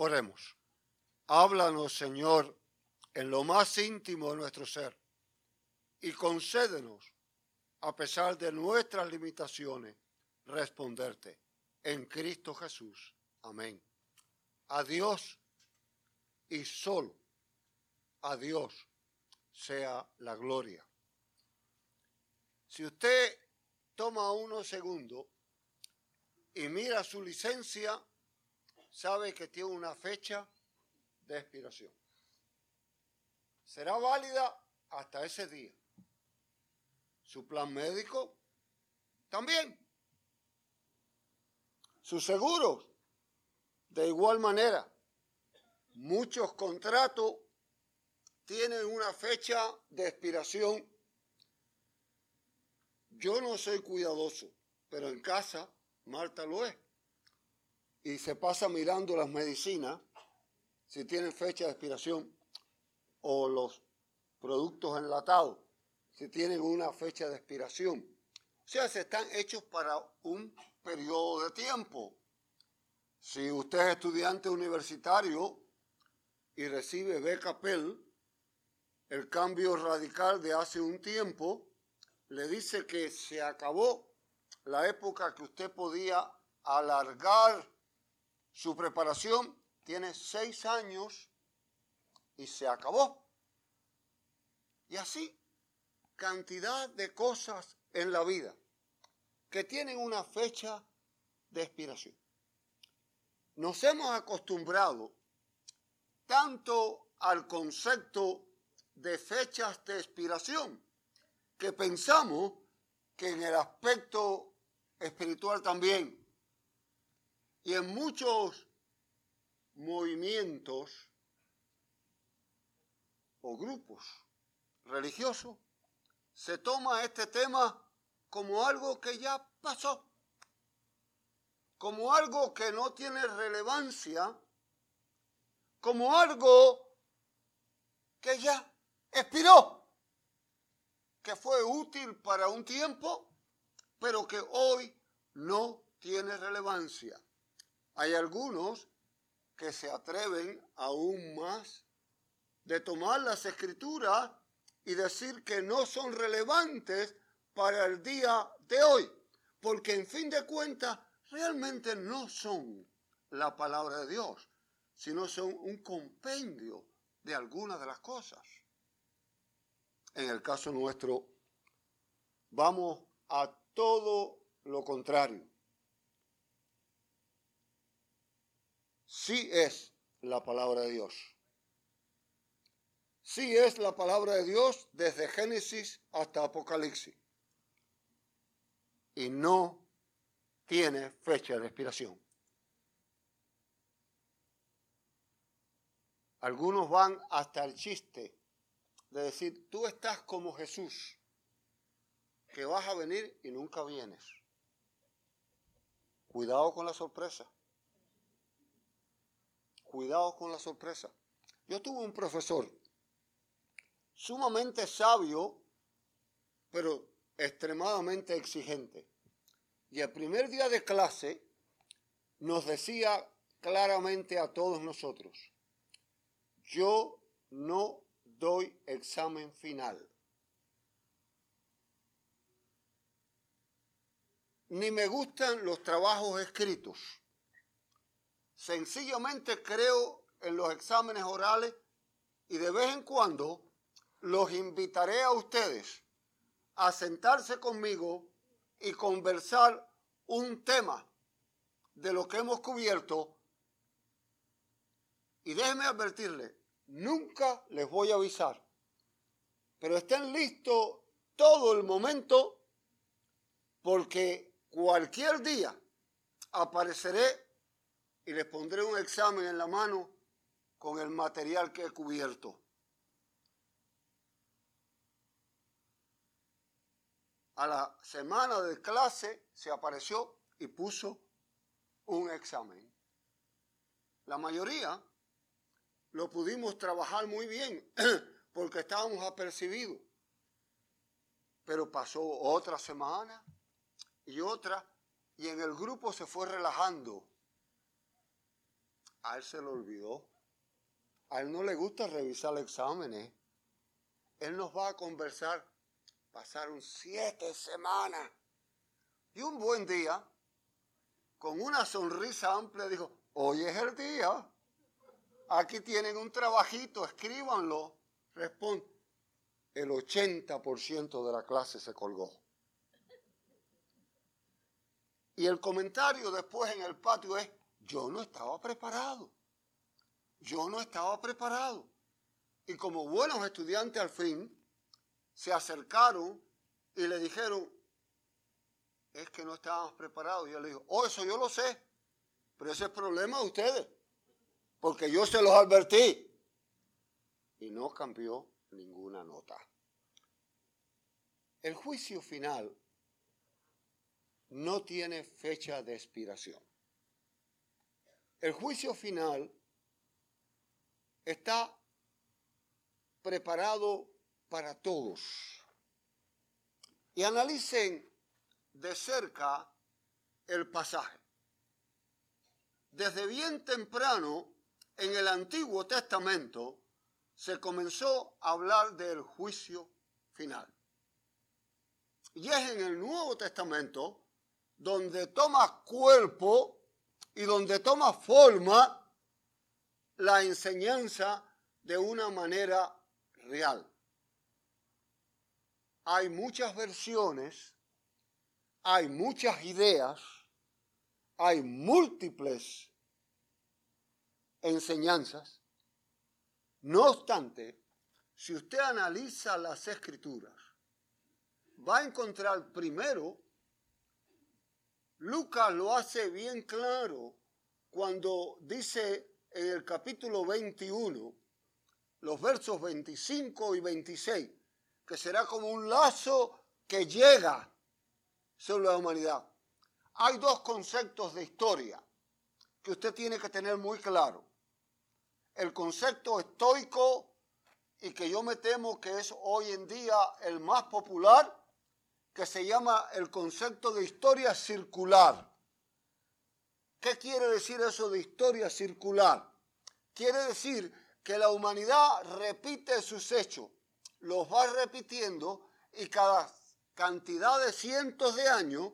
Oremos. Háblanos, Señor, en lo más íntimo de nuestro ser y concédenos, a pesar de nuestras limitaciones, responderte en Cristo Jesús. Amén. A Dios y solo a Dios sea la gloria. Si usted toma unos segundos y mira su licencia, sabe que tiene una fecha de expiración. Será válida hasta ese día. Su plan médico también. Sus seguros, de igual manera. Muchos contratos tienen una fecha de expiración. Yo no soy cuidadoso, pero en casa Marta lo es y se pasa mirando las medicinas, si tienen fecha de expiración, o los productos enlatados, si tienen una fecha de expiración. O sea, se están hechos para un periodo de tiempo. Si usted es estudiante universitario y recibe beca PEL, el cambio radical de hace un tiempo le dice que se acabó la época que usted podía alargar su preparación tiene seis años y se acabó. Y así, cantidad de cosas en la vida que tienen una fecha de expiración. Nos hemos acostumbrado tanto al concepto de fechas de expiración que pensamos que en el aspecto espiritual también y en muchos movimientos o grupos religiosos se toma este tema como algo que ya pasó, como algo que no tiene relevancia, como algo que ya expiró, que fue útil para un tiempo, pero que hoy no tiene relevancia. Hay algunos que se atreven aún más de tomar las escrituras y decir que no son relevantes para el día de hoy, porque en fin de cuentas realmente no son la palabra de Dios, sino son un compendio de algunas de las cosas. En el caso nuestro, vamos a todo lo contrario. Sí es la palabra de Dios. Sí es la palabra de Dios desde Génesis hasta Apocalipsis. Y no tiene fecha de expiración. Algunos van hasta el chiste de decir, tú estás como Jesús, que vas a venir y nunca vienes. Cuidado con la sorpresa. Cuidado con la sorpresa. Yo tuve un profesor sumamente sabio, pero extremadamente exigente. Y el primer día de clase nos decía claramente a todos nosotros, yo no doy examen final. Ni me gustan los trabajos escritos. Sencillamente creo en los exámenes orales y de vez en cuando los invitaré a ustedes a sentarse conmigo y conversar un tema de lo que hemos cubierto. Y déjenme advertirles, nunca les voy a avisar, pero estén listos todo el momento porque cualquier día apareceré y les pondré un examen en la mano con el material que he cubierto. A la semana de clase se apareció y puso un examen. La mayoría lo pudimos trabajar muy bien porque estábamos apercibidos. Pero pasó otra semana y otra y en el grupo se fue relajando A él se lo olvidó. A él no le gusta revisar exámenes. Él nos va a conversar. Pasaron siete semanas. Y un buen día, con una sonrisa amplia, dijo, hoy es el día. Aquí tienen un trabajito, escríbanlo. Responde, el 80% de la clase se colgó. Y el comentario después en el patio es, yo no estaba preparado. Yo no estaba preparado. Y como buenos estudiantes al fin, se acercaron y le dijeron, es que no estábamos preparados. Y yo le digo, oh, eso yo lo sé, pero ese es problema de ustedes, porque yo se los advertí. Y no cambió ninguna nota. El juicio final no tiene fecha de expiración. El juicio final está preparado para todos. Y analicen de cerca el pasaje. Desde bien temprano en el Antiguo Testamento se comenzó a hablar del juicio final. Y es en el Nuevo Testamento donde toma cuerpo y donde toma forma la enseñanza de una manera real. Hay muchas versiones, hay muchas ideas, hay múltiples enseñanzas. No obstante, si usted analiza las escrituras, va a encontrar primero Lucas lo hace bien claro cuando dice en el capítulo 21, los versos 25 y 26, que será como un lazo que llega sobre la humanidad. Hay dos conceptos de historia que usted tiene que tener muy claro. El concepto estoico y que yo me temo que es hoy en día el más popular, que se llama el concepto de historia circular. ¿Qué quiere decir eso de historia circular? Quiere decir que la humanidad repite sus hechos, los va repitiendo y cada cantidad de cientos de años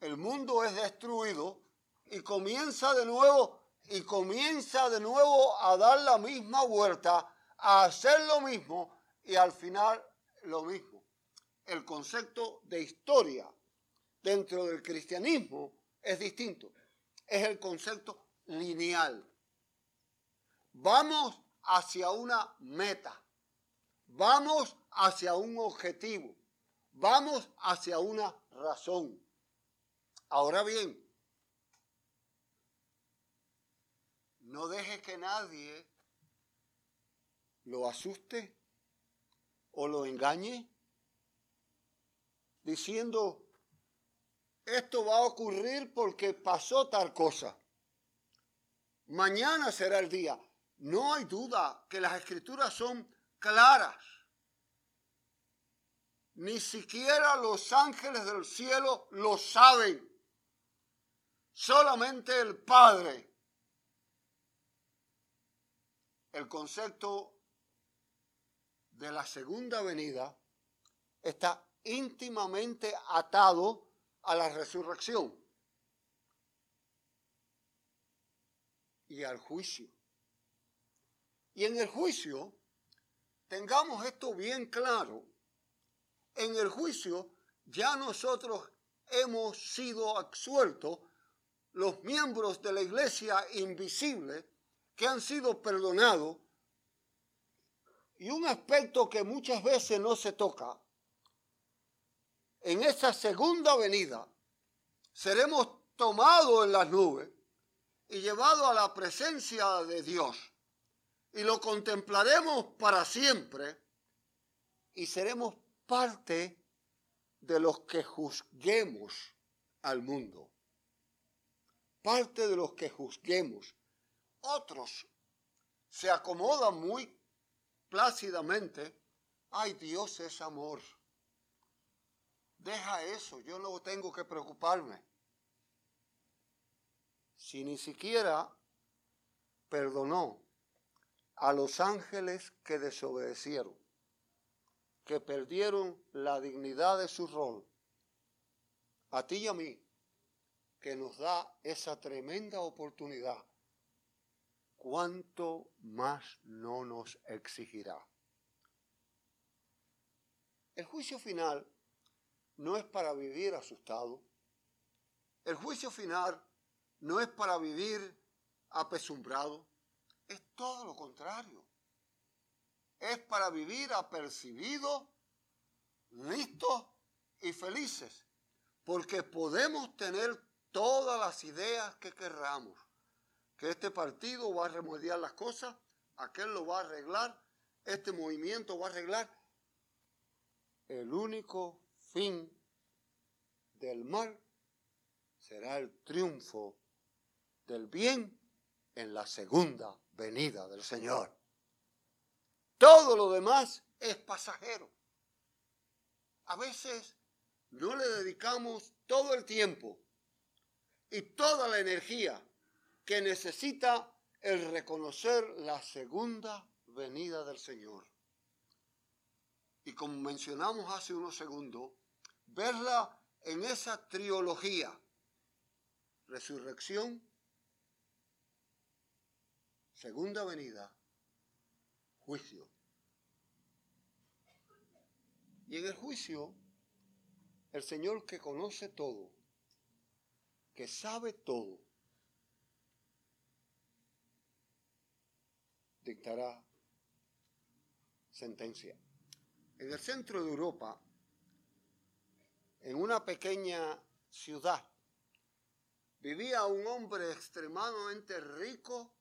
el mundo es destruido y comienza de nuevo y comienza de nuevo a dar la misma vuelta, a hacer lo mismo y al final lo mismo. El concepto de historia dentro del cristianismo es distinto. Es el concepto lineal. Vamos hacia una meta. Vamos hacia un objetivo. Vamos hacia una razón. Ahora bien, no deje que nadie lo asuste o lo engañe diciendo, esto va a ocurrir porque pasó tal cosa. Mañana será el día. No hay duda que las escrituras son claras. Ni siquiera los ángeles del cielo lo saben. Solamente el Padre. El concepto de la segunda venida está íntimamente atado a la resurrección y al juicio. Y en el juicio, tengamos esto bien claro, en el juicio ya nosotros hemos sido absueltos, los miembros de la iglesia invisible que han sido perdonados y un aspecto que muchas veces no se toca, en esa segunda venida seremos tomados en las nubes y llevados a la presencia de Dios. Y lo contemplaremos para siempre y seremos parte de los que juzguemos al mundo. Parte de los que juzguemos. Otros se acomodan muy plácidamente, ay Dios es amor. Deja eso, yo no tengo que preocuparme. si ni siquiera perdonó a los ángeles que desobedecieron, que perdieron la dignidad de su rol, a ti y a mí, que nos da esa tremenda oportunidad, ¿cuánto más no nos exigirá? El juicio final no es para vivir asustado. El juicio final no es para vivir apesumbrado. Es todo lo contrario. Es para vivir apercibidos, listos y felices. Porque podemos tener todas las ideas que querramos. Este partido va a remediar las cosas, aquel lo va a arreglar, este movimiento va a arreglar el único fin del mal será el triunfo del bien en la segunda venida del Señor. Todo lo demás es pasajero. A veces no le dedicamos todo el tiempo y toda la energía que necesita el reconocer la segunda venida del Señor y como mencionamos hace unos segundos, verla en esa trilogía, resurrección, segunda venida, juicio. Y en el juicio, el Señor que conoce todo, que sabe todo, dictará sentencia. En el centro de Europa, en una pequeña ciudad, vivía un hombre extremadamente rico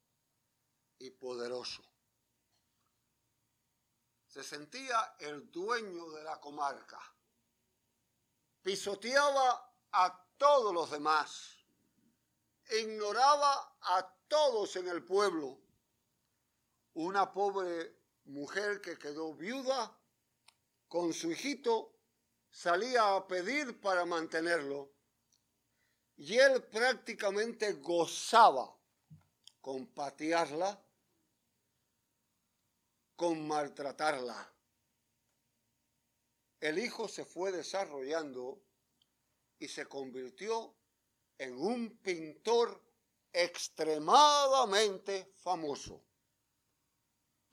y poderoso. Se sentía el dueño de la comarca. Pisoteaba a todos los demás. Ignoraba a todos en el pueblo. Una pobre mujer que quedó viuda con su hijito salía a pedir para mantenerlo y él prácticamente gozaba con patearla, con maltratarla. El hijo se fue desarrollando y se convirtió en un pintor extremadamente famoso.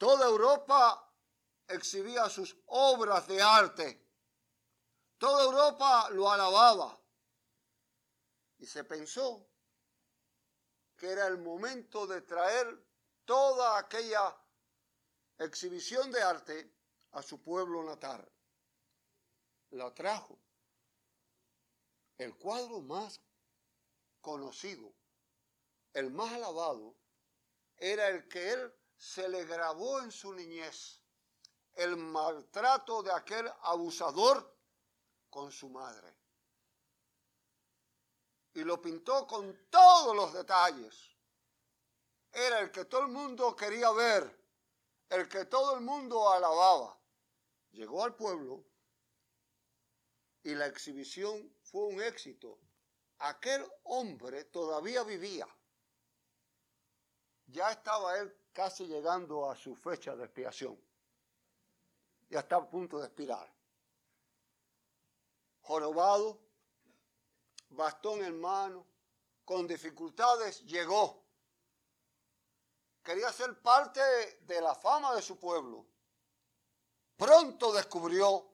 Toda Europa exhibía sus obras de arte. Toda Europa lo alababa. Y se pensó que era el momento de traer toda aquella exhibición de arte a su pueblo natal. La trajo. El cuadro más conocido, el más alabado, era el que él se le grabó en su niñez el maltrato de aquel abusador con su madre. Y lo pintó con todos los detalles. Era el que todo el mundo quería ver, el que todo el mundo alababa. Llegó al pueblo y la exhibición fue un éxito. Aquel hombre todavía vivía. Ya estaba él casi llegando a su fecha de expiación ya está a punto de expirar. Jorobado, bastón en mano, con dificultades, llegó. Quería ser parte de la fama de su pueblo. Pronto descubrió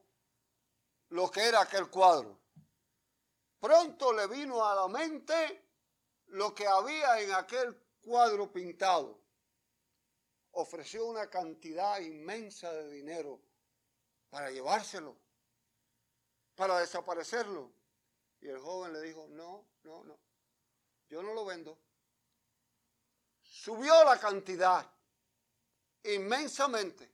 lo que era aquel cuadro. Pronto le vino a la mente lo que había en aquel cuadro pintado. Ofreció una cantidad inmensa de dinero para llevárselo, para desaparecerlo. Y el joven le dijo, no, no, no, yo no lo vendo. Subió la cantidad inmensamente.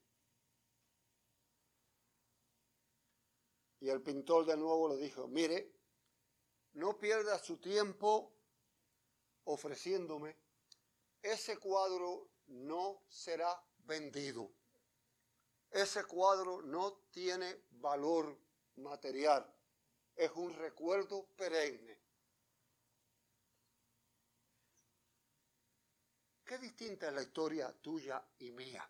Y el pintor de nuevo le dijo, mire, no pierda su tiempo ofreciéndome. Ese cuadro no será vendido ese cuadro no tiene valor material, es un recuerdo perenne. qué distinta es la historia tuya y mía.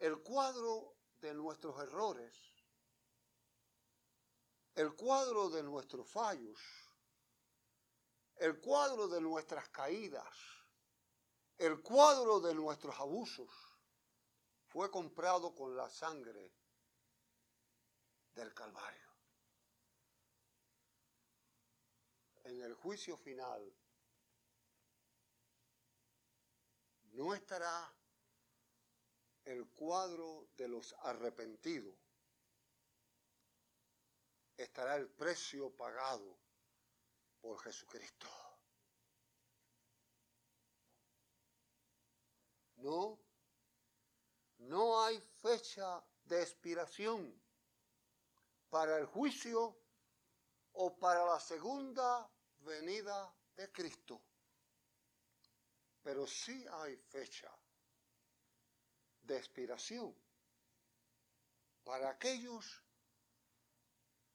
El cuadro de nuestros errores, el cuadro de nuestros fallos, el cuadro de nuestras caídas, el cuadro de nuestros abusos, fue comprado con la sangre del Calvario. En el juicio final no estará el cuadro de los arrepentidos, estará el precio pagado por Jesucristo. No, no hay fecha de expiración para el juicio o para la segunda venida de Cristo. Pero sí hay fecha de expiración para aquellos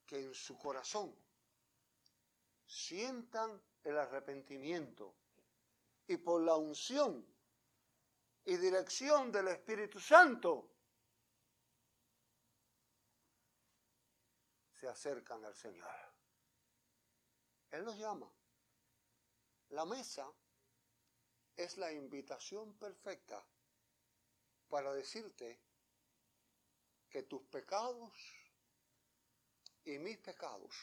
que en su corazón sientan el arrepentimiento y por la unción y dirección del Espíritu Santo se acercan al Señor. Él los llama. La mesa es la invitación perfecta para decirte que tus pecados y mis pecados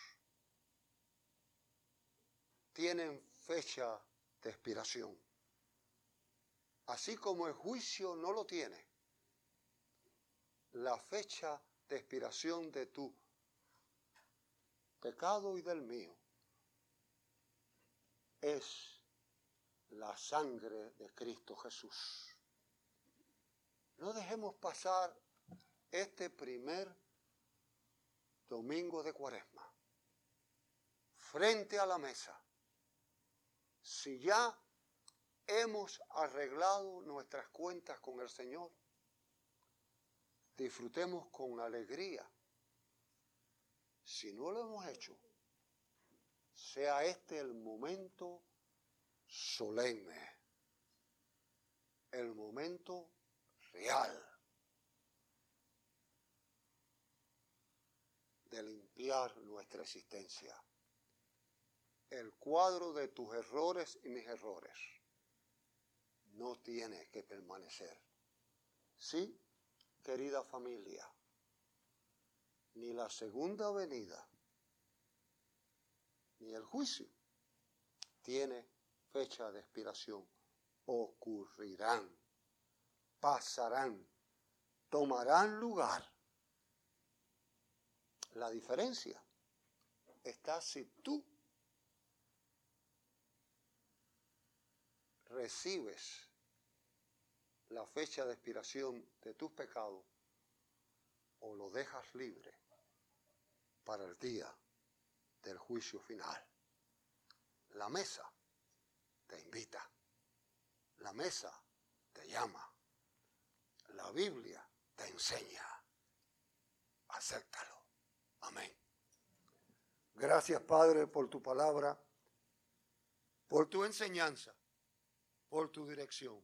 tienen fecha de expiración. Así como el juicio no lo tiene, la fecha de expiración de tu pecado y del mío es la sangre de Cristo Jesús. No dejemos pasar este primer domingo de cuaresma frente a la mesa. Si ya hemos arreglado nuestras cuentas con el Señor, disfrutemos con alegría si no lo hemos hecho, sea este el momento solemne, el momento real de limpiar nuestra existencia. El cuadro de tus errores y mis errores no tiene que permanecer. Sí, querida familia ni la segunda venida, ni el juicio tiene fecha de expiración. Ocurrirán, pasarán, tomarán lugar. La diferencia está si tú recibes la fecha de expiración de tus pecados o lo dejas libre para el día del juicio final. La mesa te invita, la mesa te llama, la Biblia te enseña. Acéptalo. Amén. Gracias Padre por tu palabra, por tu enseñanza, por tu dirección,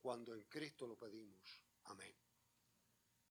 cuando en Cristo lo pedimos. Amén.